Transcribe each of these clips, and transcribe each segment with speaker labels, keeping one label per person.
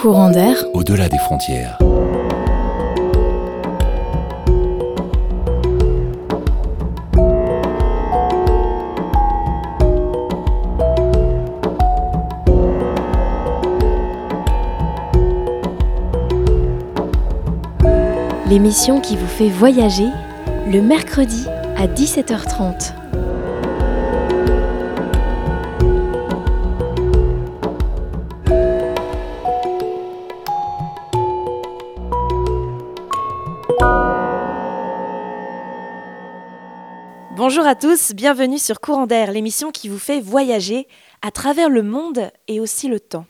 Speaker 1: Courant d'air.
Speaker 2: Au-delà des frontières.
Speaker 1: L'émission qui vous fait voyager le mercredi à 17h30.
Speaker 3: Bonjour à tous, bienvenue sur Courant d'air, l'émission qui vous fait voyager à travers le monde et aussi le temps.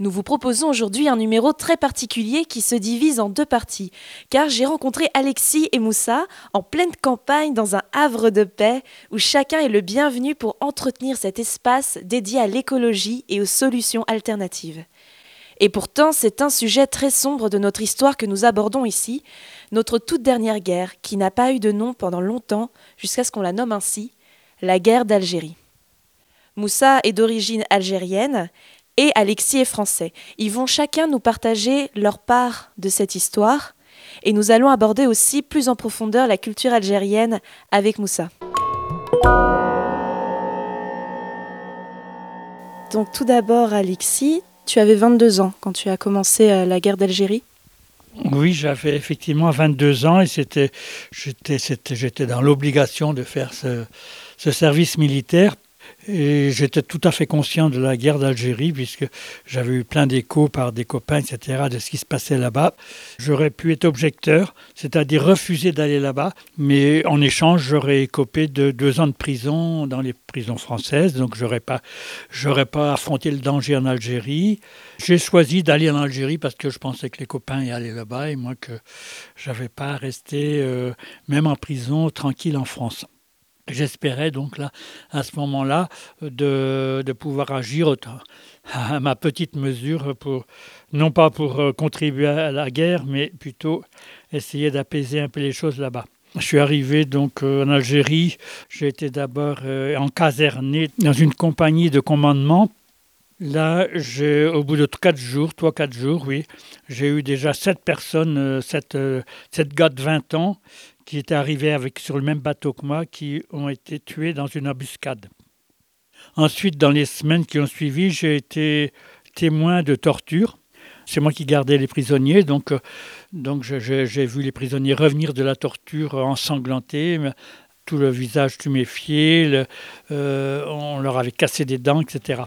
Speaker 3: Nous vous proposons aujourd'hui un numéro très particulier qui se divise en deux parties, car j'ai rencontré Alexis et Moussa en pleine campagne dans un havre de paix où chacun est le bienvenu pour entretenir cet espace dédié à l'écologie et aux solutions alternatives. Et pourtant, c'est un sujet très sombre de notre histoire que nous abordons ici, notre toute dernière guerre, qui n'a pas eu de nom pendant longtemps, jusqu'à ce qu'on la nomme ainsi, la guerre d'Algérie. Moussa est d'origine algérienne et Alexis est français. Ils vont chacun nous partager leur part de cette histoire et nous allons aborder aussi plus en profondeur la culture algérienne avec Moussa. Donc tout d'abord Alexis, tu avais 22 ans quand tu as commencé euh, la guerre d'Algérie.
Speaker 4: Oui, j'avais effectivement 22 ans et c'était, j'étais, j'étais dans l'obligation de faire ce, ce service militaire et j'étais tout à fait conscient de la guerre d'Algérie, puisque j'avais eu plein d'échos par des copains, etc., de ce qui se passait là-bas. J'aurais pu être objecteur, c'est-à-dire refuser d'aller là-bas, mais en échange, j'aurais écopé de deux ans de prison dans les prisons françaises, donc j'aurais pas, j'aurais pas affronté le danger en Algérie. J'ai choisi d'aller en Algérie parce que je pensais que les copains y allaient là-bas et moi que j'avais pas à rester, euh, même en prison, tranquille en France. J'espérais donc là, à ce moment-là, de, de, pouvoir agir à ma petite mesure, pour, non pas pour euh, contribuer à la guerre, mais plutôt essayer d'apaiser un peu les choses là-bas. Je suis arrivé donc euh, en Algérie. J'ai été d'abord euh, encaserné dans une compagnie de commandement. Là, au bout de quatre jours, trois, quatre jours, oui, j'ai eu déjà sept personnes, sept, sept gars de 20 ans qui étaient arrivés avec, sur le même bateau que moi, qui ont été tués dans une embuscade. Ensuite, dans les semaines qui ont suivi, j'ai été témoin de torture. C'est moi qui gardais les prisonniers, donc, euh, donc j'ai vu les prisonniers revenir de la torture ensanglantés, tout le visage tuméfié, euh, on leur avait cassé des dents, etc.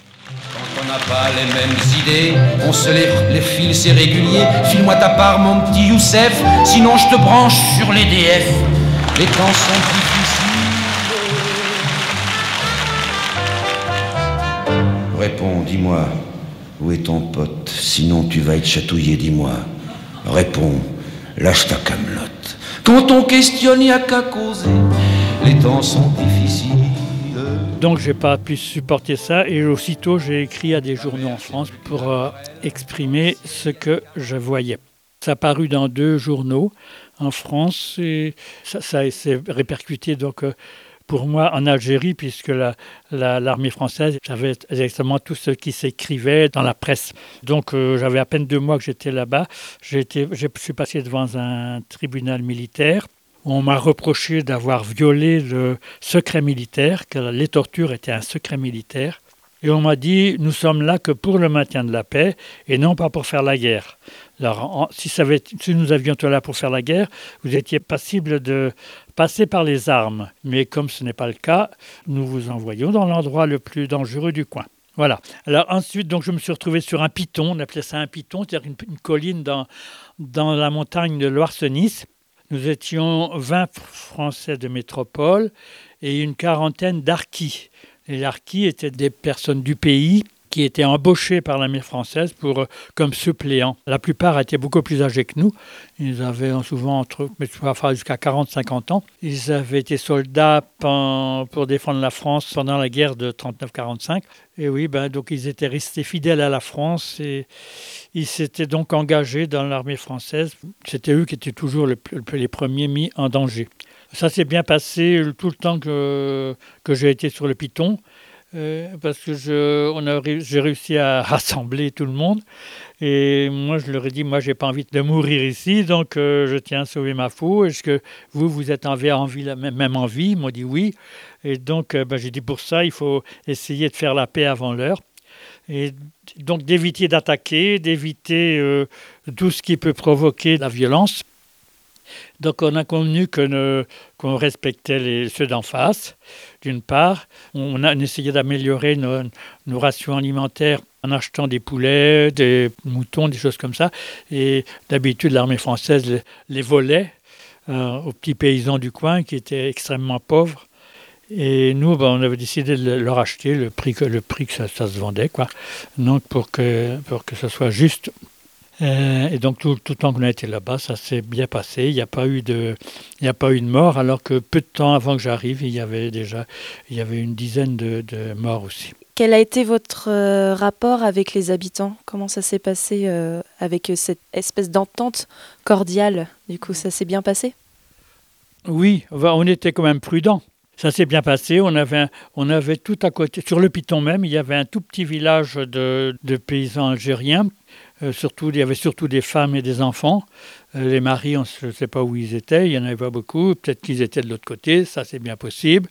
Speaker 5: On n'a pas les mêmes idées, on se lève les fils irréguliers. File-moi ta part, mon petit Youssef, sinon je te branche sur les DF. Les temps sont difficiles. Réponds, dis-moi, où est ton pote? Sinon tu vas être chatouillé, dis-moi. Réponds, lâche ta camelote. Quand on questionne, y a qu'à causer les temps sont difficiles.
Speaker 4: Donc j'ai pas pu supporter ça et aussitôt j'ai écrit à des journaux en France pour euh, exprimer ce que je voyais. Ça a paru dans deux journaux en France et ça, s'est répercuté donc euh, pour moi en Algérie, puisque l'armée la, française savait exactement tout ce qui s'écrivait dans la presse. Donc euh, j'avais à peine deux mois que j'étais là-bas. Je suis passé devant un tribunal militaire on m'a reproché d'avoir violé le secret militaire, que les tortures étaient un secret militaire. Et on m'a dit, nous sommes là que pour le maintien de la paix et non pas pour faire la guerre. Alors, si, si nous avions été là pour faire la guerre, vous étiez passible de passer par les armes. Mais comme ce n'est pas le cas, nous vous envoyons dans l'endroit le plus dangereux du coin. Voilà. Alors ensuite, donc, je me suis retrouvé sur un piton, on appelait ça un piton, c'est-à-dire une, colline dans, dans la montagne de Loire-Nice. Nous étions 20 Français de métropole et une quarantaine d'arquis. Les harkis étaient des personnes du pays qui étaient embauchés par l'armée française pour, euh, comme suppléants. La plupart étaient beaucoup plus âgés que nous. Ils avaient souvent entre, mais jusqu'à 40-50 ans. Ils avaient été soldats pour défendre la France pendant la guerre de 39-45. Et oui, ben, donc ils étaient restés fidèles à la France et ils s'étaient donc engagés dans l'armée française. C'était eux qui étaient toujours les premiers mis en danger. Ça s'est bien passé tout le temps que, que j'ai été sur le Piton. Euh, parce que j'ai réussi à rassembler tout le monde Et moi, je leur ai dit, moi, j'ai pas envie de mourir ici, donc euh, je tiens à sauver ma peau. Est-ce que vous, vous êtes envie, envie la même, même envie Ils m'ont dit oui. Et donc, euh, ben, j'ai dit, pour ça, il faut essayer de faire la paix avant l'heure. Et donc, d'éviter d'attaquer, d'éviter tout ce qui peut provoquer la violence. Donc on a convenu qu'on respectait les, ceux d'en face, d'une part. On a essayé d'améliorer nos, rations alimentaires en achetant des poulets, des moutons, des choses comme ça. Et d'habitude, l'armée française les, volait euh, aux petits paysans du coin qui étaient extrêmement pauvres. Et nous, ben, on avait décidé de leur acheter le prix que, le prix que ça, ça se vendait, quoi. Donc pour que, pour que ce soit juste euh, et donc tout, tout le temps qu'on a été là-bas, ça s'est bien passé. Il n'y a pas eu de, il n'y a pas eu de mort, alors que peu de temps avant que j'arrive, il y avait déjà, il y avait une dizaine de, de morts aussi.
Speaker 3: Quel a été votre euh, rapport avec les habitants? Comment ça s'est passé euh, avec cette espèce d'entente cordiale? Du coup, ça s'est bien passé?
Speaker 4: Oui, on était quand même prudents. Ça s'est bien passé. On avait, on avait tout à côté, sur le Piton même, il y avait un tout petit village de, de paysans algériens euh, surtout, il y avait surtout des femmes et des enfants. Euh, les maris, on ne sait pas où ils étaient, il n'y en avait pas beaucoup. Peut-être qu'ils étaient de l'autre côté, ça c'est bien possible.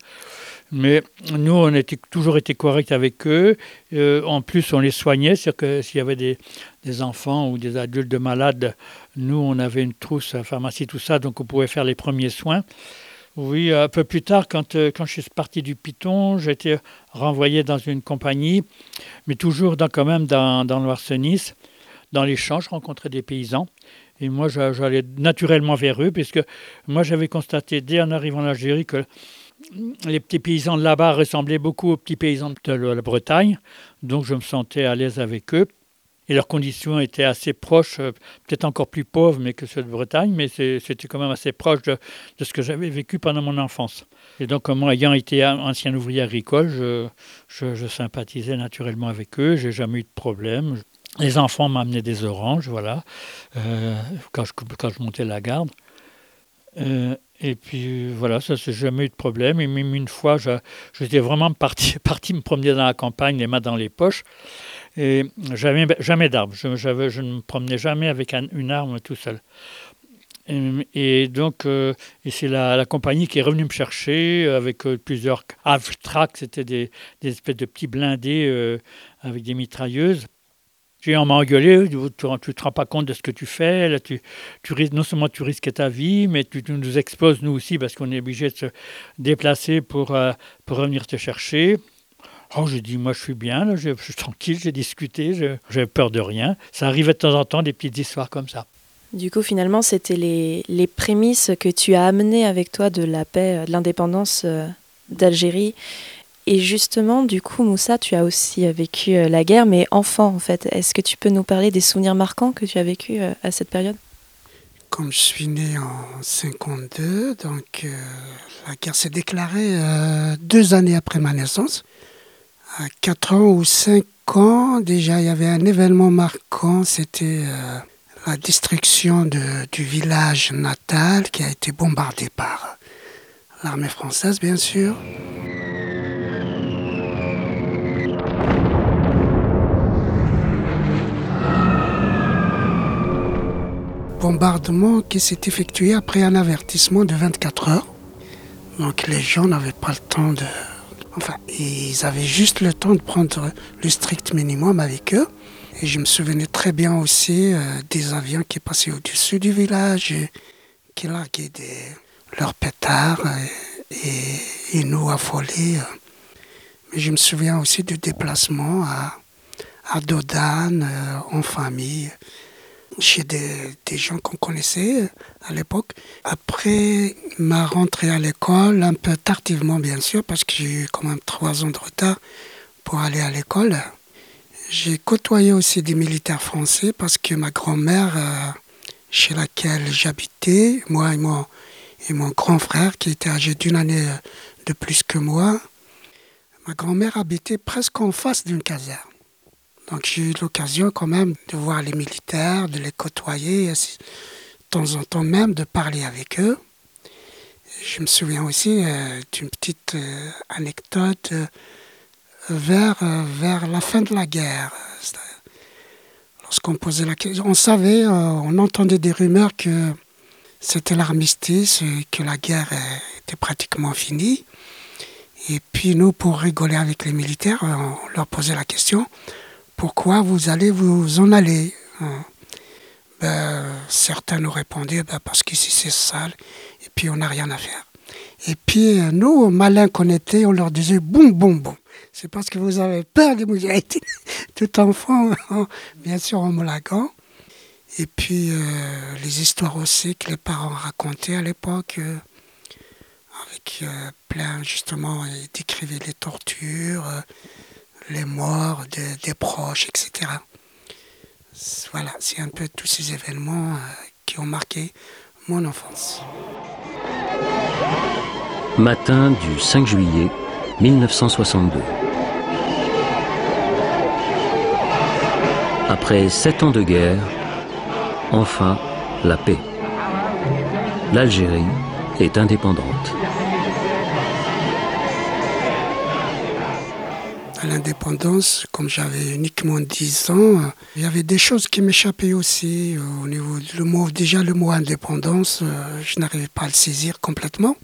Speaker 4: Mais nous, on a toujours été corrects avec eux. Euh, en plus, on les soignait, c'est-à-dire que s'il y avait des, enfants ou des adultes malades, nous, on avait une trousse à pharmacie, tout ça, donc on pouvait faire les premiers soins. Oui, un peu plus tard, quand, quand je suis parti du Piton, j'ai été renvoyé dans une compagnie, mais toujours dans, quand même dans, dans l'Oise-Nice dans les champs, je rencontrais des paysans. Et moi, j'allais naturellement vers eux, puisque moi, j'avais constaté dès en arrivant en Algérie que les petits paysans de là-bas ressemblaient beaucoup aux petits paysans de la Bretagne. Donc, je me sentais à l'aise avec eux. Et leurs conditions étaient assez proches, euh, peut-être encore plus pauvres mais que ceux de Bretagne, mais c'était quand même assez proche de, ce que j'avais vécu pendant mon enfance. Et donc, moi, ayant été ancien ouvrier agricole, je, je sympathisais naturellement avec eux, j'ai jamais eu de problème. Les enfants m'amenaient des oranges, voilà, euh, quand, je, montais la garde. Euh, et puis voilà, ça c'est jamais eu de problème. Et même une fois, j'étais vraiment parti, parti me promener dans la campagne, les mains dans les poches. Et j'avais jamais d'arme. Je, je, ne me promenais jamais avec un, une arme tout seul. Et, et donc, euh, c'est la, la, compagnie qui est revenue me chercher avec euh, plusieurs Avtrac, c'était des, espèces de petits blindés euh, avec des mitrailleuses. J'ai on m'a engueulé, tu ne te rends pas compte de ce que tu fais, là, tu, tu non seulement tu risques ta vie, mais tu, tu nous exposes nous aussi parce qu'on est obligé de se déplacer pour, euh, pour revenir te chercher. Oh, j'ai dit, moi je suis bien, là, je, suis tranquille, j'ai discuté, j'ai peur de rien. Ça arrivait de temps en temps des petites histoires comme ça.
Speaker 3: Du coup, finalement, c'était les, les prémices que tu as amenées avec toi de la paix, de l'indépendance euh, d'Algérie et justement, du coup, Moussa, tu as aussi vécu euh, la guerre, mais enfant en fait. Est-ce que tu peux nous parler des souvenirs marquants que tu as vécu euh, à cette période?
Speaker 2: Comme je suis né en 52, donc euh, la guerre s'est déclarée euh, deux années après ma naissance. À 4 ans ou 5 ans, déjà, il y avait un événement marquant, c'était euh, la destruction de, du village natal qui a été bombardé par l'armée française, bien sûr. Bombardement qui s'est effectué après un avertissement de 24 heures. Donc les gens n'avaient pas le temps de... Enfin, ils avaient juste le temps de prendre le strict minimum avec eux. Et je me souvenais très bien aussi euh, des avions qui passaient au-dessus du village et qui larguaient leurs pétards et, et, nous affolés. Mais je me souviens aussi du déplacement à, à Dodane euh, en famille chez des, gens qu'on connaissait à l'époque. Après ma rentrée à l'école, un peu tardivement bien sûr, parce que j'ai eu quand même trois ans de retard pour aller à l'école, j'ai côtoyé aussi des militaires français parce que ma grand-mère, euh, chez laquelle j'habitais, moi et mon, et mon grand frère, qui était âgé d'une année de plus que moi, ma grand-mère habitait presque en face d'une caserne. Donc j'ai eu l'occasion quand même de voir les militaires, de les côtoyer, de temps en temps même de parler avec eux. Je me souviens aussi euh, d'une petite euh, anecdote euh, vers, vers la fin de la guerre. lorsqu'on posait la question, on savait, on entendait des rumeurs que c'était l'armistice, que la guerre était pratiquement finie. Et puis nous, pour rigoler avec les militaires, on leur posait la question, pourquoi vous allez vous en aller hein? Ben, Certains nous répondaient, ben, parce qu'ici c'est sale, et puis on n'a rien à faire. Et puis nous, malins qu'on était, on leur disait, boum, boum, boum. C'est parce que vous avez peur des été tout enfant, hein, bien sûr en Molagan. Et puis euh, les histoires aussi que les parents racontaient à l'époque, euh, avec euh, plein justement, ils décrivaient les tortures, les morts des proches, etc. Voilà, c'est un peu tous ces événements qui ont marqué mon enfance.
Speaker 6: Matin du 5 juillet 1962. Après sept ans de guerre, enfin la paix. L'Algérie est indépendante.
Speaker 2: À l'indépendance, comme j'avais uniquement 10 ans, il y avait des choses qui m'échappaient aussi. Au niveau le mot, déjà le mot indépendance, euh, je n'arrivais pas à le saisir complètement.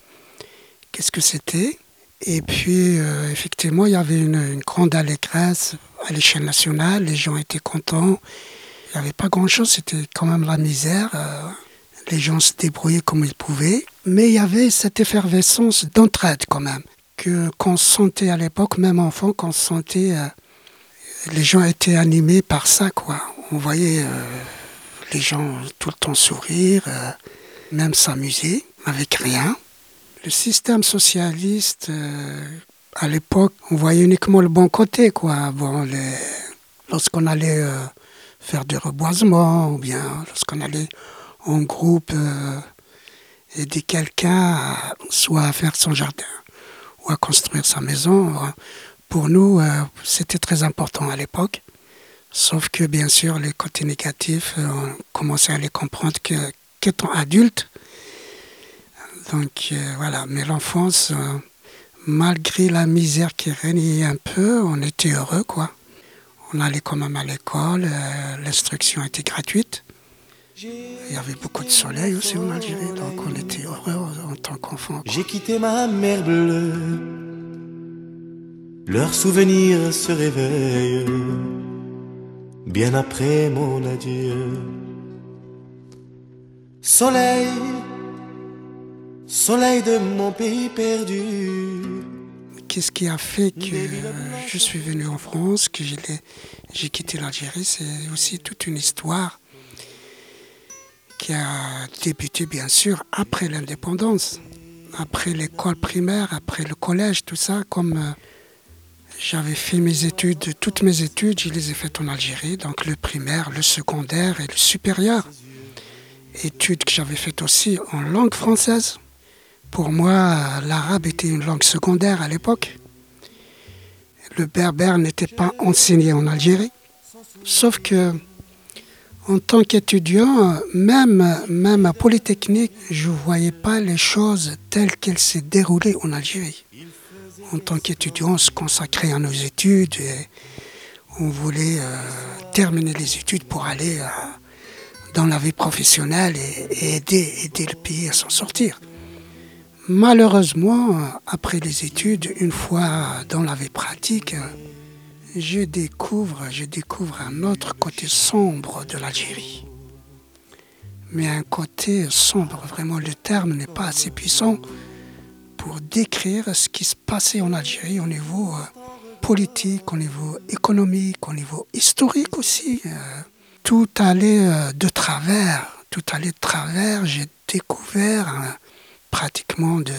Speaker 2: Qu'est-ce que c'était? Et puis, euh, effectivement, il y avait une, grande allégresse à l'échelle nationale. Les gens étaient contents. Il n'y avait pas grand-chose, c'était quand même la misère. Euh, les gens se débrouillaient comme ils pouvaient. Mais il y avait cette effervescence d'entraide quand même que qu'on sentait à l'époque, même enfant, qu'on sentait. Euh, les gens étaient animés par ça, quoi. On voyait euh, les gens tout le temps sourire, euh, même s'amuser avec rien. Le système socialiste, à l'époque, on voyait uniquement le bon côté, quoi. Bon, lorsqu'on allait faire du reboisement, ou bien lorsqu'on allait en groupe aider quelqu'un, soit à faire son jardin à construire sa maison. Pour nous, euh, c'était très important à l'époque. Sauf que, bien sûr, les côtés négatifs, euh, on commençait à les comprendre qu'étant adulte. Donc euh, voilà, mais l'enfance, malgré la misère qui régnait un peu, on était heureux, quoi. On allait quand même à l'école, l'instruction était gratuite. Il y avait beaucoup de soleil aussi en Algérie, donc on était heureux en tant qu'enfant.
Speaker 7: J'ai quitté ma mère bleue, leurs souvenirs se réveillent bien après mon adieu. Soleil, soleil de mon pays perdu.
Speaker 2: Qu'est-ce qui a fait que je suis venu en France, que j'ai quitté l'Algérie? C'est aussi toute une histoire qui a débuté bien sûr après l'indépendance, après l'école primaire, après le collège, tout ça, comme euh, j'avais fait mes études, toutes mes études, je les ai faites en Algérie, donc le primaire, le secondaire et le supérieur. Études que j'avais faites aussi en langue française. Pour moi, l'arabe était une langue secondaire à l'époque. Le berbère n'était pas enseigné en Algérie. Sauf que en tant qu'étudiant, même, même à Polytechnique, je ne voyais pas les choses telles qu'elles s'est déroulées en Algérie. En tant qu'étudiant, on se consacrait à nos études et on voulait euh, terminer les études pour aller euh, dans la vie professionnelle et, aider, aider le pays à s'en sortir. Malheureusement, après les études, une fois dans la vie pratique, je découvre, un autre côté sombre de l'Algérie. Mais un côté sombre, vraiment le terme n'est pas assez puissant pour décrire ce qui se passait en Algérie au niveau euh, politique, au niveau économique, au niveau historique aussi. Euh, tout allait euh, de travers, tout allait de travers. J'ai découvert pratiquement de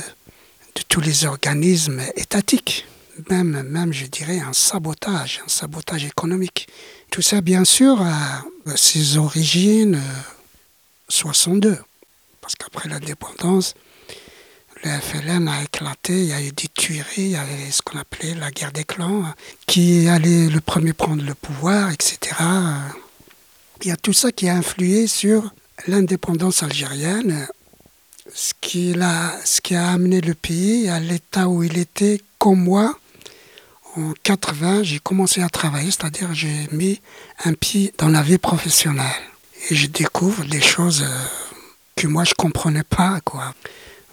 Speaker 2: tous les organismes étatiques même, même, je dirais, un sabotage, un sabotage économique. Tout ça, bien sûr, a ses origines 62, euh, parce qu'après l'indépendance, le FLN a éclaté, il y a eu des tueries, il y avait ce qu'on appelait la guerre des clans, qui allait le premier prendre le pouvoir, etc. Il y a tout ça qui a influé sur l'indépendance algérienne, ce qui, ce qui a amené le pays à l'état où il était, comme moi, En 80, j'ai commencé à travailler, c'est-à-dire j'ai mis un pied dans la vie professionnelle. Et je découvre des choses euh, que moi je comprenais pas. Quoi.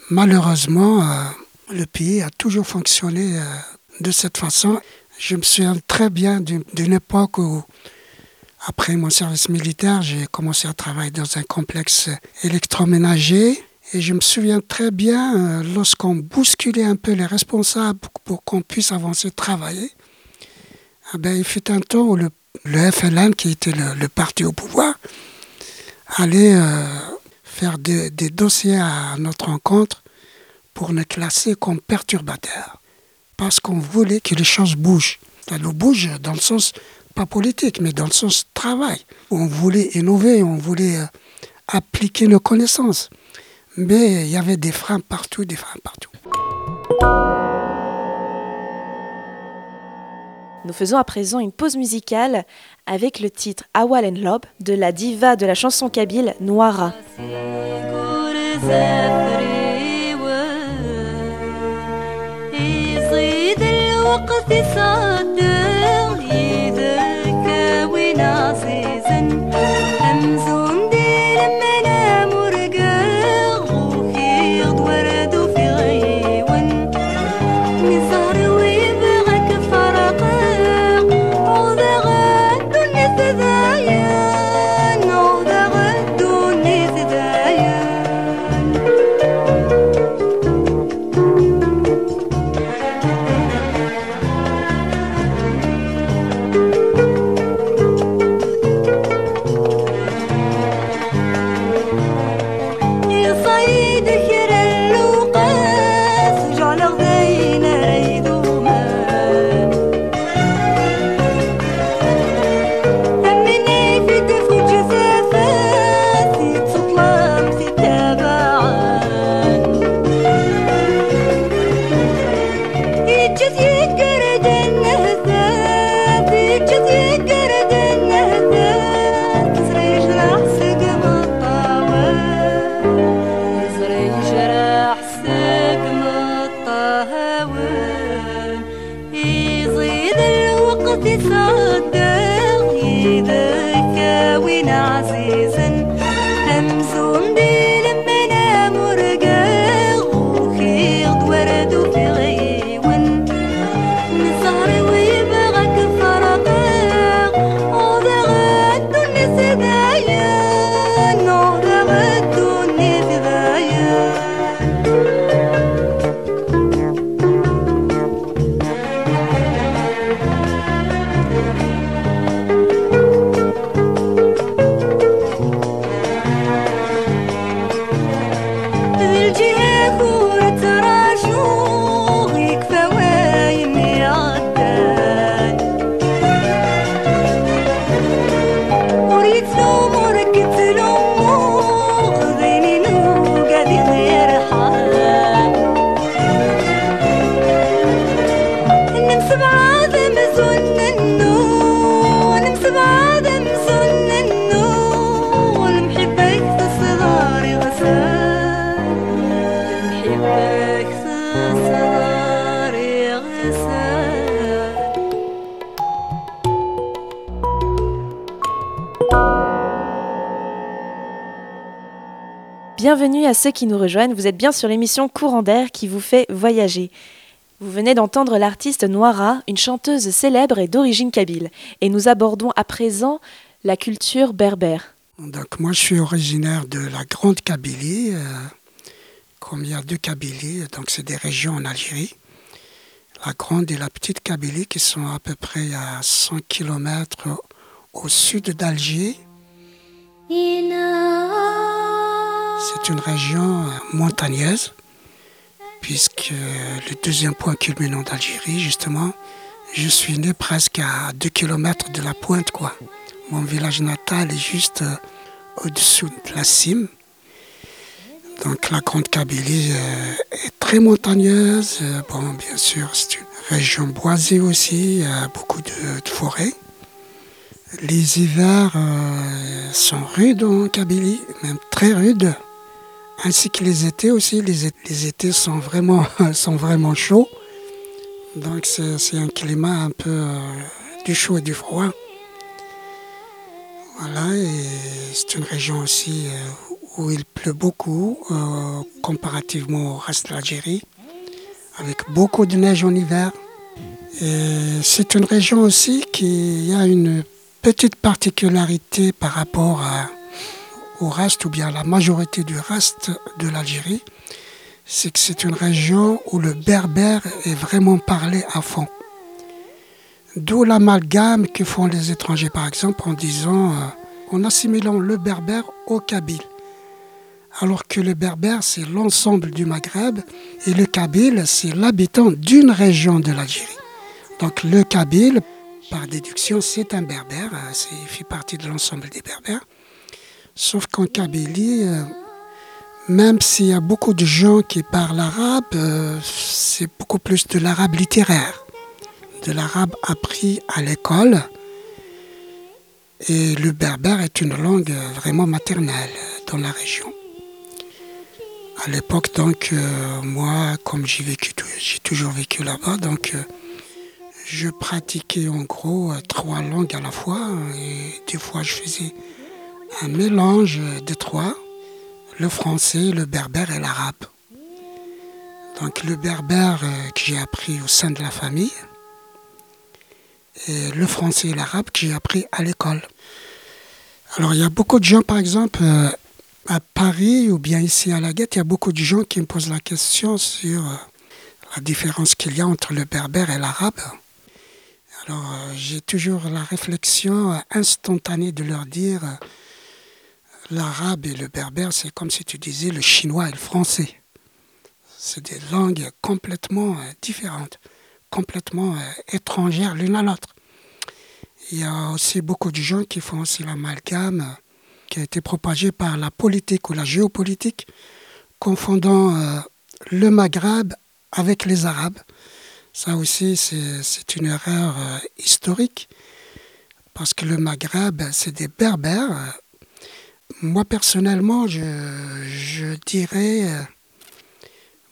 Speaker 2: Malheureusement, euh, le pays a toujours fonctionné euh, de cette façon. Je me souviens très bien d'une époque où, après mon service militaire, j'ai commencé à travailler dans un complexe électroménager. Et je me souviens très bien, euh, lorsqu'on bousculait un peu les responsables pour, qu'on puisse avancer, travailler, eh ben, il fut un temps où le, FLN, qui était le, parti au pouvoir, allait euh, faire des, dossiers à notre rencontre pour nous classer comme perturbateurs. Parce qu'on voulait que les choses bougent. Ça bouge dans le sens, pas politique, mais dans le sens travail. On voulait innover, on voulait euh, appliquer nos connaissances. Mais il y avait des freins partout, des freins partout.
Speaker 8: Nous faisons à présent une pause musicale avec le titre Awal and Lob de la diva de la chanson kabyle Noira. Bienvenue à ceux qui nous rejoignent, vous êtes bien sur l'émission Courant d'air qui vous fait voyager. Vous venez d'entendre l'artiste Noira, une chanteuse célèbre et d'origine kabyle. Et nous abordons à présent la culture berbère.
Speaker 2: Donc moi je suis originaire de la Grande Kabylie, euh, comme il y a deux Kabylies, donc c'est des régions en Algérie. La Grande et la Petite Kabylie qui sont à peu près à 100 km au sud d'Alger. C'est une région montagneuse, puisque le deuxième point culminant d'Algérie, justement, je suis né presque à 2 km de la pointe. Mon village natal est juste euh, au-dessous de la cime. Donc la Grande Kabylie euh, est très montagneuse. Euh, bon, bien sûr, c'est une région boisée aussi, beaucoup de, forêts. Les hivers sont rudes en Kabylie, même très rudes ainsi que les étés aussi. Les, étés sont vraiment, sont vraiment chauds. Donc c'est un climat un peu euh, du chaud et du froid. Voilà, et c'est une région aussi euh, où il pleut beaucoup euh, comparativement au reste de l'Algérie, avec beaucoup de neige en hiver. Et c'est une région aussi qui a une petite particularité par rapport au reste ou bien la majorité du reste de l'Algérie, c'est que c'est une région où le berbère est vraiment parlé à fond. D'où l'amalgame que font les étrangers, par exemple, en disant, euh, en assimilant le berbère au kabyle. Alors que le berbère, c'est l'ensemble du Maghreb et le kabyle, c'est l'habitant d'une région de l'Algérie. Donc le kabyle, par déduction, c'est un berbère, euh, il fait partie de l'ensemble des berbères. Sauf qu'en Kabylie, euh, même s'il y a beaucoup de gens qui parlent arabe, c'est beaucoup plus de l'arabe littéraire de l'arabe appris à l'école. Et le berbère est une langue vraiment maternelle dans la région. À l'époque, donc, euh, moi, comme j'ai vécu, j'ai toujours vécu là-bas, donc euh, je pratiquais en gros euh, trois langues à la fois. Et des fois, je faisais un mélange des trois le français, le berbère et l'arabe. Donc, le berbère que j'ai appris au sein de la famille, et le français et l'arabe que j'ai appris à l'école. Alors il y a beaucoup de gens, par exemple, euh, à Paris ou bien ici à la Guette, il y a beaucoup de gens qui me posent la question sur euh, la différence qu'il y a entre le berbère et l'arabe. Alors euh, j'ai toujours la réflexion instantanée de leur dire l'arabe et le berbère, c'est comme si tu disais le chinois et le français. C'est des langues complètement différentes complètement euh, étrangères l'une à l'autre. Il y a aussi beaucoup de gens qui font aussi l'amalgame euh, qui a été propagé par la politique ou la géopolitique, confondant euh, le Maghreb avec les Arabes. Ça aussi, c'est une erreur historique, parce que le Maghreb, c'est des berbères. Moi, personnellement, je, dirais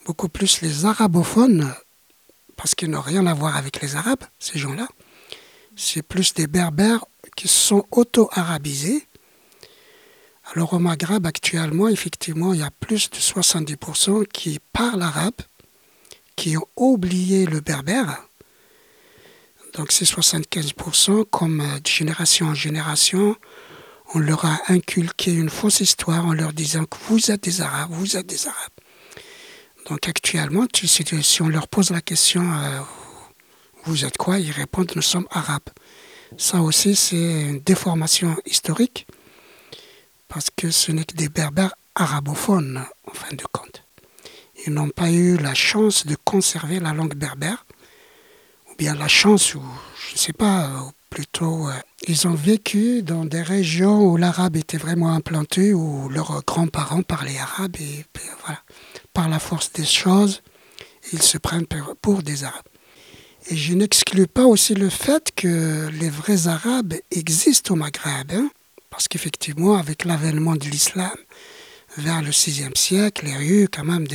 Speaker 2: beaucoup plus les arabophones parce qu'ils n'ont rien à voir avec les Arabes, ces gens-là. C'est plus des Berbères qui sont auto-arabisés. Alors au Maghreb, actuellement, effectivement, il y a plus de 70% qui parlent arabe, qui ont oublié le berbère. Donc ces 75%, comme euh, de génération en génération, on leur a inculqué une fausse histoire en leur disant que vous êtes des Arabes, vous êtes des Arabes. Donc actuellement, si on leur pose la question euh, Vous êtes quoi ils répondent Nous sommes arabes. Ça aussi, c'est une déformation historique parce que ce n'est que des berbères arabophones, en fin de compte. Ils n'ont pas eu la chance de conserver la langue berbère, ou bien la chance, ou je ne sais pas, plutôt, euh, ils ont vécu dans des régions où l'arabe était vraiment implanté, où leurs grands-parents parlaient arabe, et voilà par la force des choses, ils se prennent pour des Arabes. Et je n'exclus pas aussi le fait que les vrais Arabes existent au Maghreb, hein, parce qu'effectivement, avec l'avènement de l'islam vers le VIe siècle, il y a eu quand même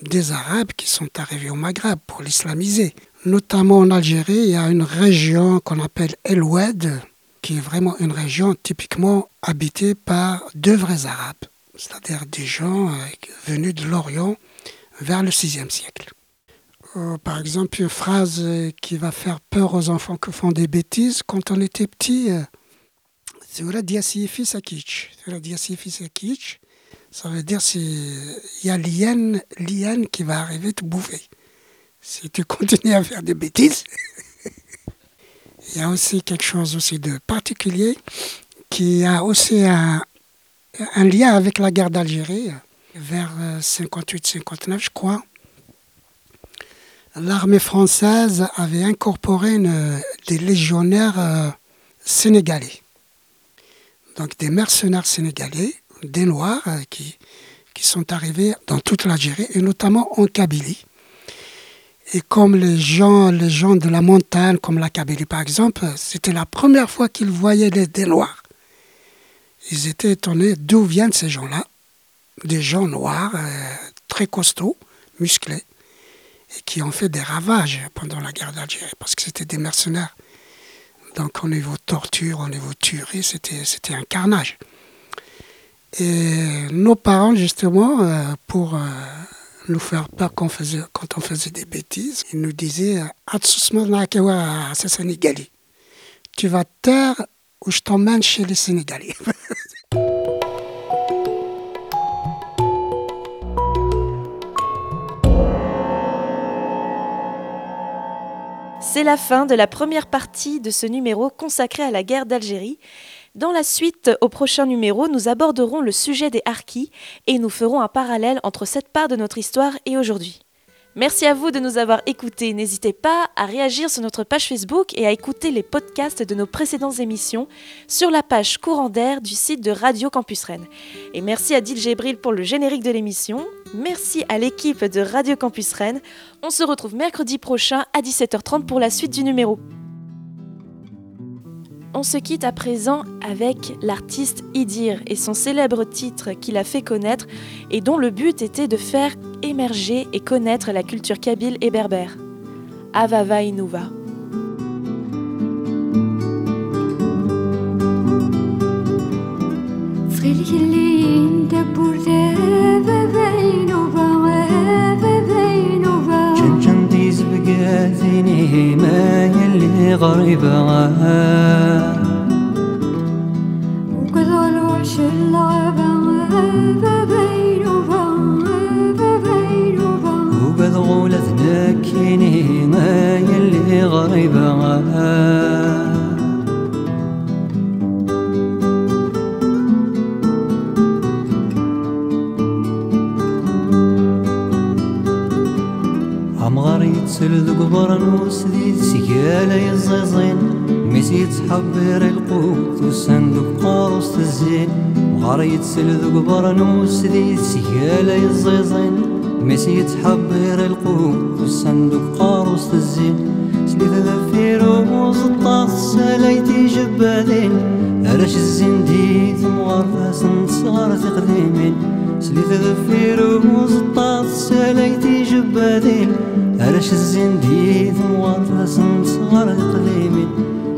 Speaker 2: des Arabes qui sont arrivés au Maghreb pour l'islamiser. Notamment en Algérie, il y a une région qu'on appelle El Oued, qui est vraiment une région typiquement habitée par deux vrais Arabes c'est-à-dire des gens euh, venus de l'Orient vers le VIe siècle. Euh, par exemple, une phrase euh, qui va faire peur aux enfants qui font des bêtises. Quand on était petit, Ça veut dire qu'il y a l'hyène, qui va arriver te bouffer. Si tu continues à faire des bêtises. Il y a aussi quelque chose aussi de particulier qui a aussi un, lien avec la guerre d'Algérie, vers 58-59, euh, je crois. L'armée française avait incorporé des légionnaires euh, sénégalais. Donc des mercenaires sénégalais, des Noirs, euh, qui, qui sont arrivés dans toute l'Algérie, et notamment en Kabylie. Et comme les gens, les gens de la montagne, comme la Kabylie par exemple, c'était la première fois qu'ils voyaient des Noirs. Ils étaient étonnés d'où viennent ces gens-là, des gens noirs, euh, très costauds, musclés. et qui ont fait des ravages pendant la guerre d'Algérie parce que c'était des mercenaires. Donc au niveau torture, au niveau tuerie, c'était, c'était un carnage. Et nos parents, justement, euh, pour euh, nous faire peur quand on, faisait, quand on faisait des bêtises, ils nous disaient Tu vas taire ou je t'emmène chez les Sénégalais.
Speaker 3: C'est la fin de la première partie de ce numéro consacré à la guerre d'Algérie. Dans la suite, au prochain numéro, nous aborderons le sujet des harkis et nous ferons un parallèle entre cette part de notre histoire et aujourd'hui. Merci à vous de nous avoir écoutés. N'hésitez pas à réagir sur notre page Facebook et à écouter les podcasts de nos précédentes émissions sur la page courant d'air du site de Radio Campus Rennes. Et merci à Dil Gébril pour le générique de l'émission. Merci à l'équipe de Radio Campus Rennes. On se retrouve mercredi prochain à 17h30 pour la suite du numéro. On se quitte à présent avec l'artiste Idir et son célèbre titre qu'il a fait connaître et dont le but était de faire émerger et connaître la culture kabyle et berbère. Avava Inouva.
Speaker 9: حياتي ما يلي غريبة وبدغو لذنكيني ما يلي غريبة عمغار يتسل ذو قبر نوس ذي سيالة يزيزين ميس يتحبر القوت وسندق قارص تزين قريت سلذ قبرنوس ذي سيالة يزيزين. ميس يتحبير القوم الصندوق قاروس الزين. سليث ذفيرو وزطاس سليتي جبادين أرش الزين دي ثمغرفاس صغار تقديمين. سليث ذفيرو وزطاس سليتي جبادين أرش الزين دي ثمغرفاس صغار تقديمين.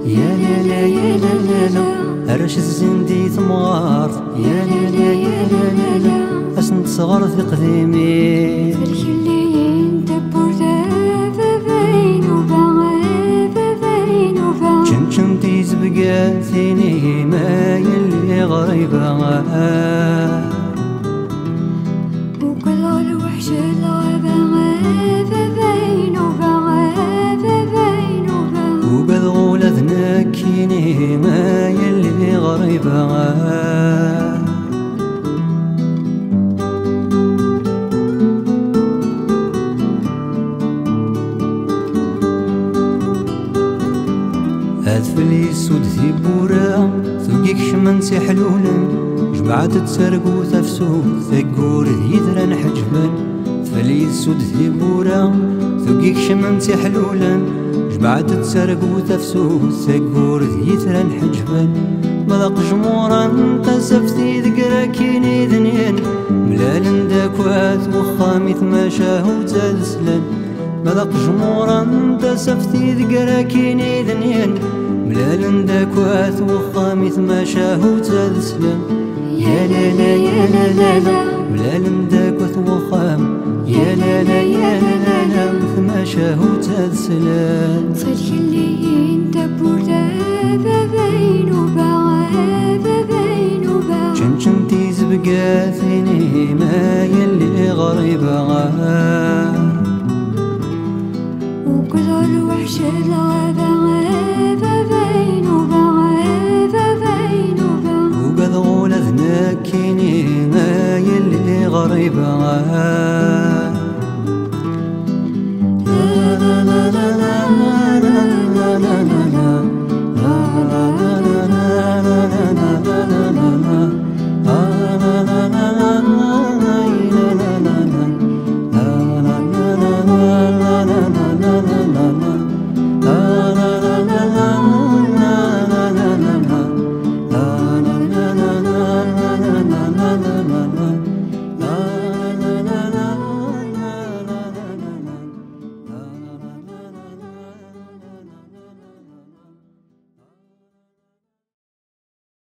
Speaker 9: يا لا لا يا لا, لا, لا عرش الزندي ثمار يا لا لا يا لا لا لا. أسن تصغر في قديمي؟ تزبقاتيني ما يلي غريبة. أدفلي سودتي بورا ثوقيك شمنتي حلولا جمعت تسرقو تفسو ثقور يدرا حجبا تفلي سودتي بورا ثوقيك شمنتي حلولا جمعت تسرقو تفسو ثقور يدرا حجبا ملاق جمورا قسفتي ذكرى كيني ذنين ملال داك واث وخامي ثما شاهو تسلان ملاق جمورا قسفتي ذكرى كيني ذنين ملال داك واث وخامي ثما شاهو تسلان يا لا لا يا لا لا لا ملال داك واث وخام يا لا لا يا لا لا لا ثما شاهو تسلان صدق انت ذا بينو بعض شمشمتي زبقا ما يلي غريبة وكثر الوحش الغابة غابة بين وبغابة بين وبغابة وقد غولة ذناكيني ما يلي غريبة